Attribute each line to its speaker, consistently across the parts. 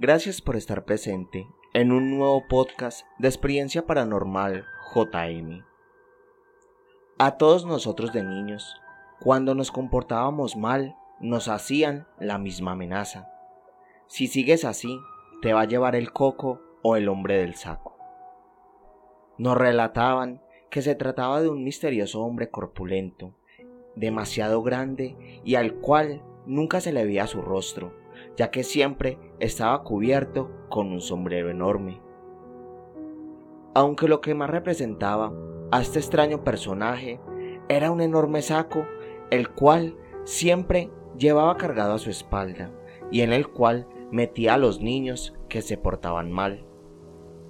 Speaker 1: Gracias por estar presente en un nuevo podcast de experiencia paranormal JM. A todos nosotros de niños, cuando nos comportábamos mal, nos hacían la misma amenaza. Si sigues así, te va a llevar el coco o el hombre del saco. Nos relataban que se trataba de un misterioso hombre corpulento, demasiado grande y al cual nunca se le veía su rostro, ya que siempre estaba cubierto con un sombrero enorme. Aunque lo que más representaba a este extraño personaje era un enorme saco, el cual siempre llevaba cargado a su espalda y en el cual metía a los niños que se portaban mal,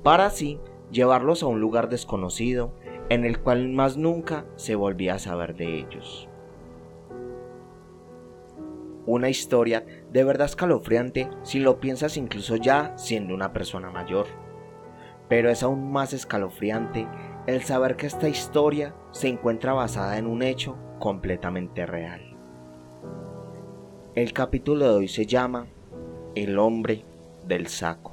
Speaker 1: para así llevarlos a un lugar desconocido en el cual más nunca se volvía a saber de ellos. Una historia de verdad escalofriante si lo piensas incluso ya siendo una persona mayor. Pero es aún más escalofriante el saber que esta historia se encuentra basada en un hecho completamente real. El capítulo de hoy se llama El hombre del saco.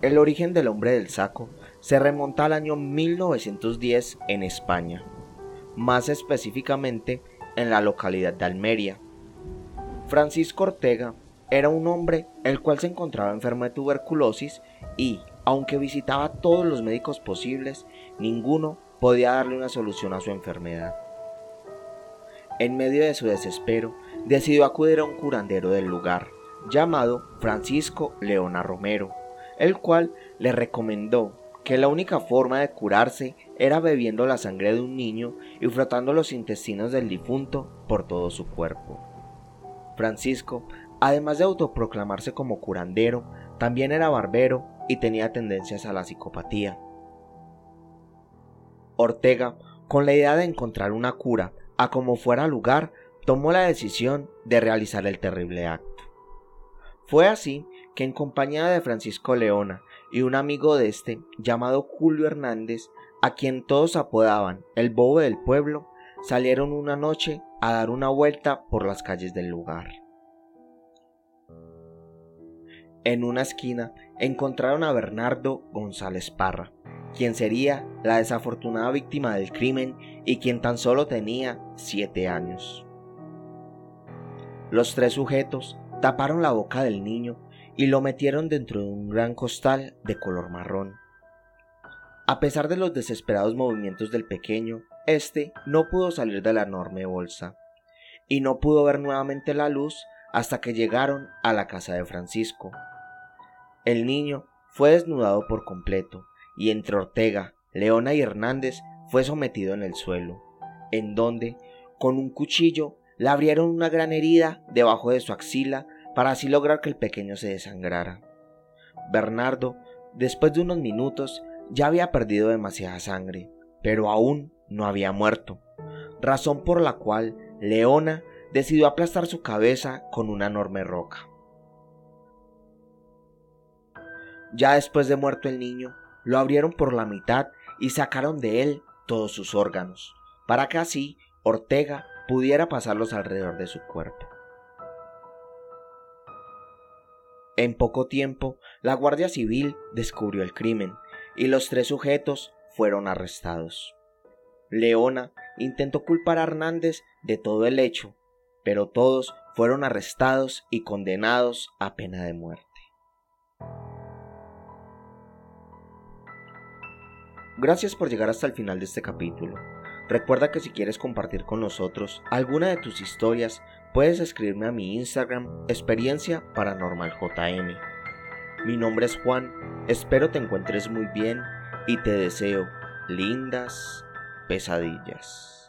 Speaker 1: El origen del hombre del saco se remonta al año 1910 en España, más específicamente en la localidad de Almería. Francisco Ortega era un hombre el cual se encontraba enfermo de tuberculosis y, aunque visitaba a todos los médicos posibles, ninguno podía darle una solución a su enfermedad. En medio de su desespero, decidió acudir a un curandero del lugar, llamado Francisco Leona Romero, el cual le recomendó que la única forma de curarse era bebiendo la sangre de un niño y frotando los intestinos del difunto por todo su cuerpo. Francisco, además de autoproclamarse como curandero, también era barbero y tenía tendencias a la psicopatía. Ortega, con la idea de encontrar una cura a como fuera lugar, tomó la decisión de realizar el terrible acto. Fue así que en compañía de Francisco Leona y un amigo de este llamado Julio Hernández, a quien todos apodaban el bobo del pueblo, salieron una noche a dar una vuelta por las calles del lugar. En una esquina encontraron a Bernardo González Parra, quien sería la desafortunada víctima del crimen y quien tan solo tenía siete años. Los tres sujetos taparon la boca del niño y lo metieron dentro de un gran costal de color marrón. A pesar de los desesperados movimientos del pequeño, éste no pudo salir de la enorme bolsa, y no pudo ver nuevamente la luz hasta que llegaron a la casa de Francisco. El niño fue desnudado por completo, y entre Ortega, Leona y Hernández fue sometido en el suelo, en donde, con un cuchillo, le abrieron una gran herida debajo de su axila para así lograr que el pequeño se desangrara. Bernardo, después de unos minutos, ya había perdido demasiada sangre, pero aún no había muerto, razón por la cual Leona decidió aplastar su cabeza con una enorme roca. Ya después de muerto el niño, lo abrieron por la mitad y sacaron de él todos sus órganos, para que así Ortega pudiera pasarlos alrededor de su cuerpo. En poco tiempo, la Guardia Civil descubrió el crimen y los tres sujetos fueron arrestados. Leona intentó culpar a Hernández de todo el hecho, pero todos fueron arrestados y condenados a pena de muerte. Gracias por llegar hasta el final de este capítulo. Recuerda que si quieres compartir con nosotros alguna de tus historias, puedes escribirme a mi Instagram, experiencia paranormal JM. Mi nombre es Juan, espero te encuentres muy bien y te deseo lindas pesadillas.